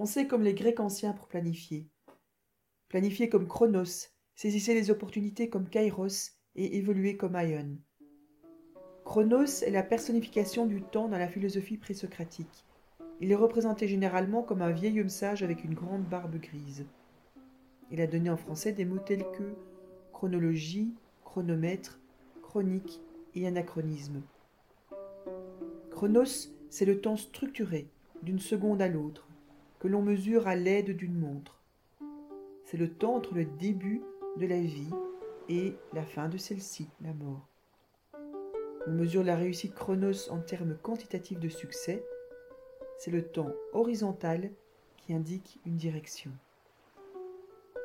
Pensez comme les Grecs anciens pour planifier. Planifiez comme Chronos, saisissez les opportunités comme Kairos et évoluez comme Aion. Chronos est la personnification du temps dans la philosophie présocratique. Il est représenté généralement comme un vieil homme sage avec une grande barbe grise. Il a donné en français des mots tels que chronologie, chronomètre, chronique et anachronisme. Chronos, c'est le temps structuré, d'une seconde à l'autre, que l'on mesure à l'aide d'une montre. C'est le temps entre le début de la vie et la fin de celle-ci, la mort. On mesure la réussite chronos en termes quantitatifs de succès. C'est le temps horizontal qui indique une direction.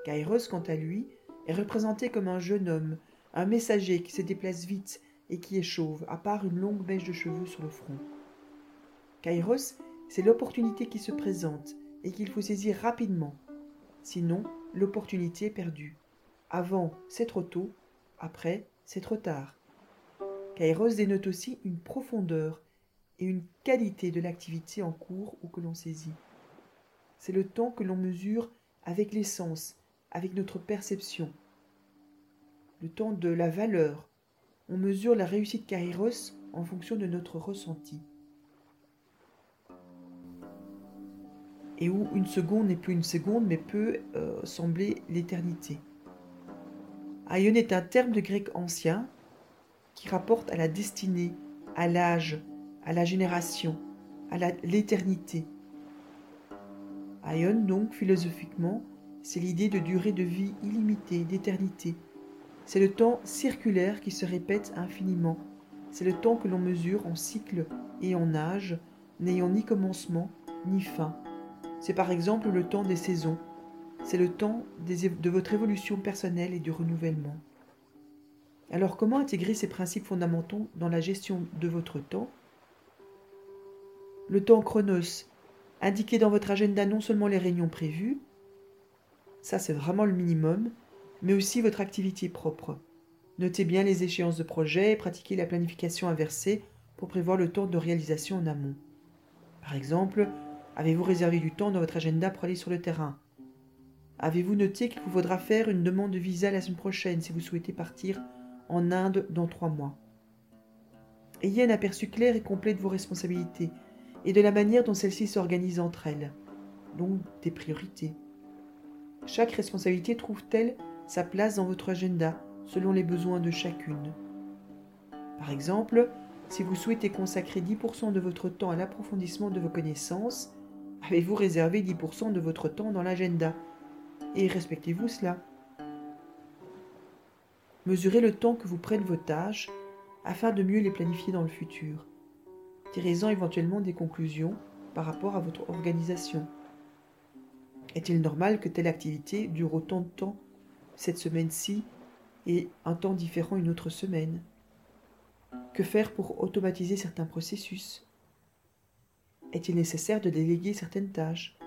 Kairos, quant à lui, est représenté comme un jeune homme, un messager qui se déplace vite et qui est chauve, à part une longue mèche de cheveux sur le front. Kairos, c'est l'opportunité qui se présente et qu'il faut saisir rapidement. Sinon, l'opportunité est perdue. Avant, c'est trop tôt, après, c'est trop tard. Kairos dénote aussi une profondeur et une qualité de l'activité en cours ou que l'on saisit. C'est le temps que l'on mesure avec les sens, avec notre perception. Le temps de la valeur. On mesure la réussite Kairos en fonction de notre ressenti. Et où une seconde n'est plus une seconde mais peut euh, sembler l'éternité. Aion est un terme de grec ancien qui rapporte à la destinée, à l'âge, à la génération, à l'éternité. Aion, donc, philosophiquement, c'est l'idée de durée de vie illimitée, d'éternité. C'est le temps circulaire qui se répète infiniment. C'est le temps que l'on mesure en cycle et en âge, n'ayant ni commencement ni fin. C'est par exemple le temps des saisons, c'est le temps de votre évolution personnelle et du renouvellement. Alors comment intégrer ces principes fondamentaux dans la gestion de votre temps? Le temps chronos, indiquez dans votre agenda non seulement les réunions prévues, ça c'est vraiment le minimum, mais aussi votre activité propre. Notez bien les échéances de projet et pratiquez la planification inversée pour prévoir le temps de réalisation en amont. Par exemple, avez-vous réservé du temps dans votre agenda pour aller sur le terrain? Avez-vous noté qu'il vous faudra faire une demande de visa la semaine prochaine si vous souhaitez partir en Inde dans trois mois? Ayez un aperçu clair et complet de vos responsabilités et de la manière dont celles-ci s'organisent entre elles, donc des priorités. Chaque responsabilité trouve-t-elle sa place dans votre agenda selon les besoins de chacune? Par exemple, si vous souhaitez consacrer 10% de votre temps à l'approfondissement de vos connaissances, avez-vous réservé 10% de votre temps dans l'agenda? Et respectez-vous cela? Mesurez le temps que vous prennent vos tâches afin de mieux les planifier dans le futur. Tirez-en éventuellement des conclusions par rapport à votre organisation. Est-il normal que telle activité dure autant de temps cette semaine-ci et un temps différent une autre semaine? Que faire pour automatiser certains processus? Est-il nécessaire de déléguer certaines tâches?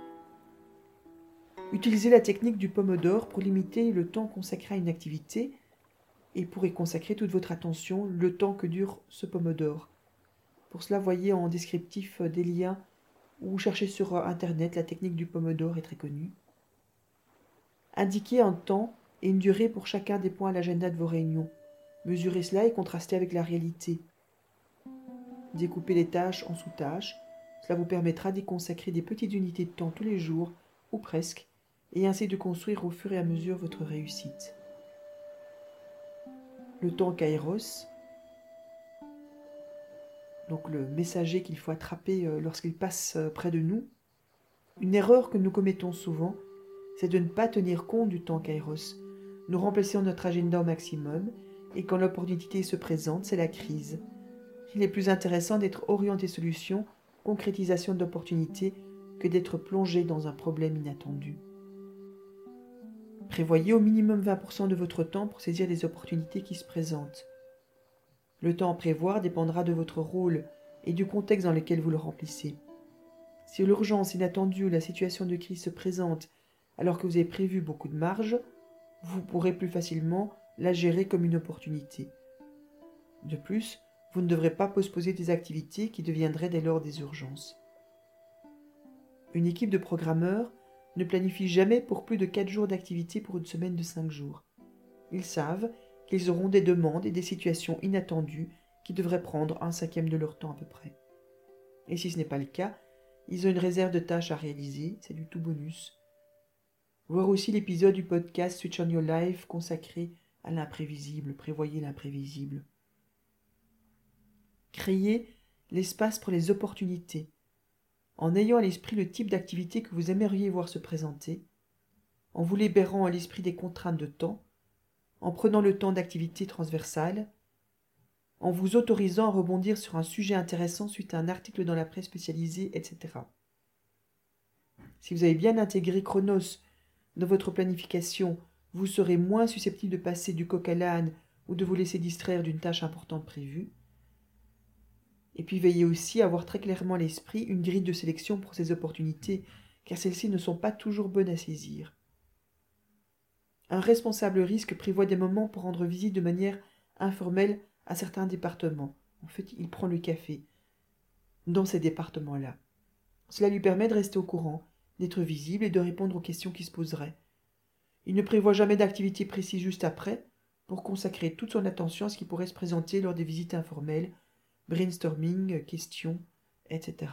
Utilisez la technique du pomodore pour limiter le temps consacré à une activité et pour y consacrer toute votre attention le temps que dure ce pomodore. Pour cela, voyez en descriptif des liens ou cherchez sur Internet, la technique du pomodore est très connue. Indiquez un temps et une durée pour chacun des points à l'agenda de vos réunions. Mesurez cela et contrastez avec la réalité. Découpez les tâches en sous-tâches. Cela vous permettra d'y consacrer des petites unités de temps tous les jours, ou presque, et ainsi de construire au fur et à mesure votre réussite. Le temps kairos, donc le messager qu'il faut attraper euh, lorsqu'il passe euh, près de nous, une erreur que nous commettons souvent, c'est de ne pas tenir compte du temps kairos. Nous remplaçons notre agenda au maximum, et quand l'opportunité se présente, c'est la crise. Il est plus intéressant d'être orienté solution, concrétisation d'opportunités, que d'être plongé dans un problème inattendu. Prévoyez au minimum 20% de votre temps pour saisir les opportunités qui se présentent. Le temps à prévoir dépendra de votre rôle et du contexte dans lequel vous le remplissez. Si l'urgence inattendue ou la situation de crise se présente alors que vous avez prévu beaucoup de marge, vous pourrez plus facilement la gérer comme une opportunité. De plus, vous ne devrez pas postposer des activités qui deviendraient dès lors des urgences. Une équipe de programmeurs ne planifie jamais pour plus de 4 jours d'activité pour une semaine de 5 jours. Ils savent qu'ils auront des demandes et des situations inattendues qui devraient prendre un cinquième de leur temps à peu près. Et si ce n'est pas le cas, ils ont une réserve de tâches à réaliser, c'est du tout bonus. Voir aussi l'épisode du podcast Switch on Your Life consacré à l'imprévisible, prévoyez l'imprévisible. Créez l'espace pour les opportunités. En ayant à l'esprit le type d'activité que vous aimeriez voir se présenter, en vous libérant à l'esprit des contraintes de temps, en prenant le temps d'activité transversale, en vous autorisant à rebondir sur un sujet intéressant suite à un article dans la presse spécialisée, etc. Si vous avez bien intégré Chronos dans votre planification, vous serez moins susceptible de passer du coq à l'âne ou de vous laisser distraire d'une tâche importante prévue. Et puis veillez aussi à avoir très clairement à l'esprit une grille de sélection pour ces opportunités, car celles-ci ne sont pas toujours bonnes à saisir. Un responsable risque prévoit des moments pour rendre visite de manière informelle à certains départements. En fait, il prend le café dans ces départements-là. Cela lui permet de rester au courant, d'être visible et de répondre aux questions qui se poseraient. Il ne prévoit jamais d'activité précise juste après pour consacrer toute son attention à ce qui pourrait se présenter lors des visites informelles, brainstorming, questions, etc.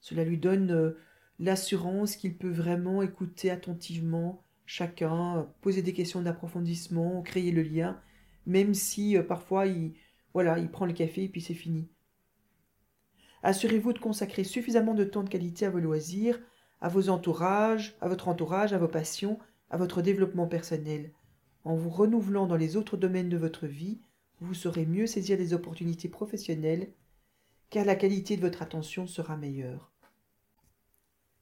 Cela lui donne euh, l'assurance qu'il peut vraiment écouter attentivement chacun, poser des questions d'approfondissement, créer le lien, même si euh, parfois il, voilà, il prend le café et puis c'est fini. Assurez-vous de consacrer suffisamment de temps de qualité à vos loisirs, à vos entourages, à votre entourage, à vos passions, à votre développement personnel. En vous renouvelant dans les autres domaines de votre vie, vous saurez mieux saisir des opportunités professionnelles, car la qualité de votre attention sera meilleure.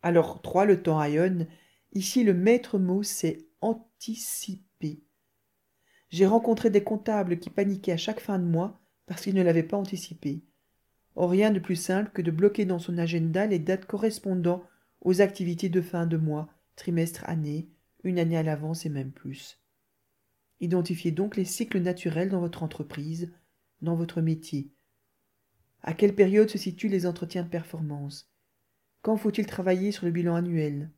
Alors, 3. Le temps Ion Ici, le maître mot, c'est anticiper. J'ai rencontré des comptables qui paniquaient à chaque fin de mois parce qu'ils ne l'avaient pas anticipé. Or, rien de plus simple que de bloquer dans son agenda les dates correspondant aux activités de fin de mois, trimestre, année, une année à l'avance et même plus. Identifiez donc les cycles naturels dans votre entreprise, dans votre métier. À quelle période se situent les entretiens de performance? Quand faut-il travailler sur le bilan annuel?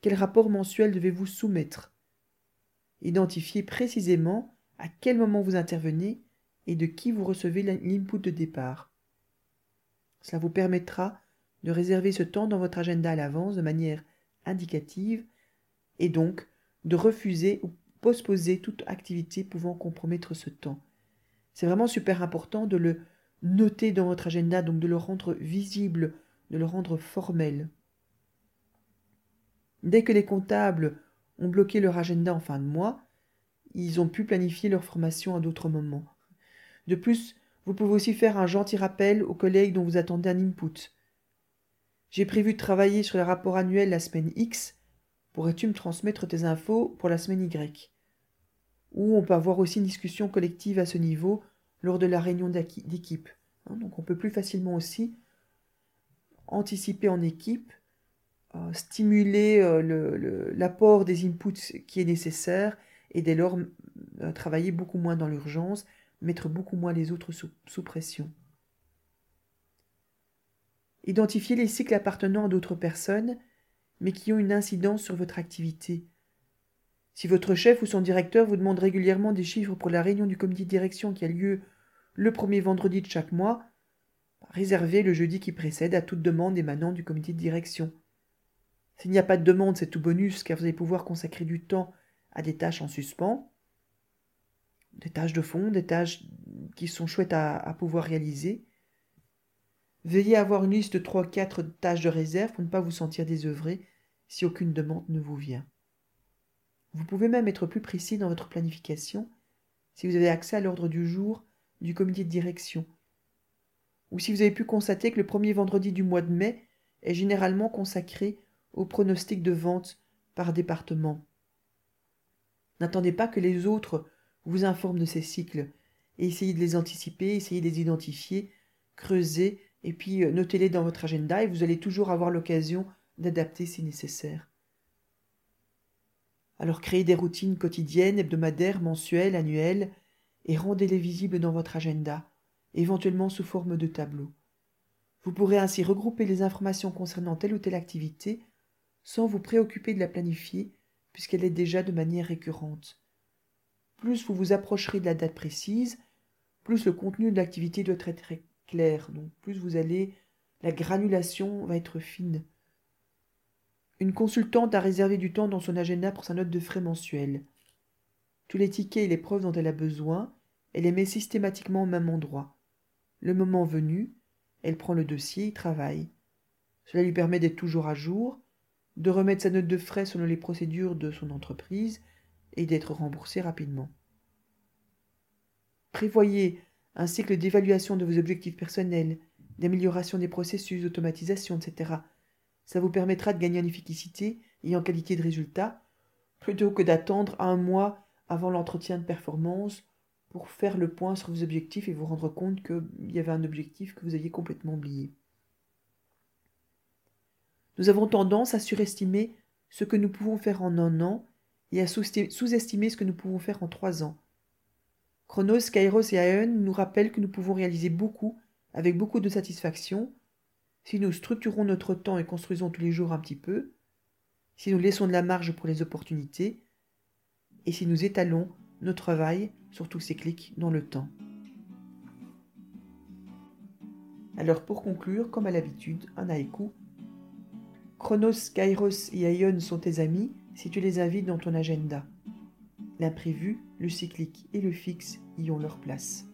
Quel rapport mensuel devez-vous soumettre? Identifiez précisément à quel moment vous intervenez et de qui vous recevez l'input de départ. Cela vous permettra de réserver ce temps dans votre agenda à l'avance de manière indicative et donc de refuser ou postposer toute activité pouvant compromettre ce temps. C'est vraiment super important de le noter dans votre agenda, donc de le rendre visible, de le rendre formel. Dès que les comptables ont bloqué leur agenda en fin de mois, ils ont pu planifier leur formation à d'autres moments. De plus, vous pouvez aussi faire un gentil rappel aux collègues dont vous attendez un input. J'ai prévu de travailler sur le rapport annuel la semaine X. Pourrais-tu me transmettre tes infos pour la semaine Y? Ou on peut avoir aussi une discussion collective à ce niveau lors de la réunion d'équipe. Hein, donc on peut plus facilement aussi anticiper en équipe euh, stimuler euh, l'apport des inputs qui est nécessaire et dès lors euh, travailler beaucoup moins dans l'urgence, mettre beaucoup moins les autres sous, pression. Identifiez les cycles appartenant à d'autres personnes, mais qui ont une incidence sur votre activité. Si votre chef ou son directeur vous demande régulièrement des chiffres pour la réunion du comité de direction qui a lieu le premier vendredi de chaque mois, réservez le jeudi qui précède à toute demande émanant du comité de direction. S'il n'y a pas de demande, c'est tout bonus, car vous allez pouvoir consacrer du temps à des tâches en suspens, des tâches de fond, des tâches qui sont chouettes à, pouvoir réaliser. Veillez à avoir une liste de 3-4 tâches de réserve pour ne pas vous sentir désœuvré si aucune demande ne vous vient. Vous pouvez même être plus précis dans votre planification si vous avez accès à l'ordre du jour du comité de direction, ou si vous avez pu constater que le premier vendredi du mois de mai est généralement consacré au pronostic de vente par département. N'attendez pas que les autres vous informent de ces cycles, et essayez de les anticiper, essayez de les identifier, creusez, et puis euh, notez-les dans votre agenda, et vous allez toujours avoir l'occasion d'adapter si nécessaire. Alors créez des routines quotidiennes, hebdomadaires, mensuelles, annuelles, et rendez-les visibles dans votre agenda, éventuellement sous forme de tableau. Vous pourrez ainsi regrouper les informations concernant telle ou telle activité sans vous préoccuper de la planifier puisqu'elle est déjà de manière récurrente. Plus vous vous approcherez de la date précise, plus le contenu de l'activité doit être clair, donc plus vous allez, la granulation va être fine. Une consultante a réservé du temps dans son agenda pour sa note de frais mensuelle. Tous les tickets et les preuves dont elle a besoin, elle les met systématiquement au même endroit. Le moment venu, elle prend le dossier et travaille. Cela lui permet d'être toujours à jour, de remettre sa note de frais selon les procédures de son entreprise et d'être remboursé rapidement. Prévoyez un cycle d'évaluation de vos objectifs personnels, d'amélioration des processus, d'automatisation, etc. Ça vous permettra de gagner en efficacité et en qualité de résultat, plutôt que d'attendre un mois avant l'entretien de performance pour faire le point sur vos objectifs et vous rendre compte qu'il y avait un objectif que vous aviez complètement oublié. Nous avons tendance à surestimer ce que nous pouvons faire en un an et à sous-estimer ce que nous pouvons faire en trois ans. Chronos, Kairos et Aeon nous rappellent que nous pouvons réaliser beaucoup avec beaucoup de satisfaction si nous structurons notre temps et construisons tous les jours un petit peu, si nous laissons de la marge pour les opportunités et si nous étalons notre travail sur tous ces clics dans le temps. Alors pour conclure, comme à l'habitude, un haïku. Chronos, Kairos et Aeon sont tes amis si tu les invites dans ton agenda. L'imprévu, le cyclique et le fixe y ont leur place.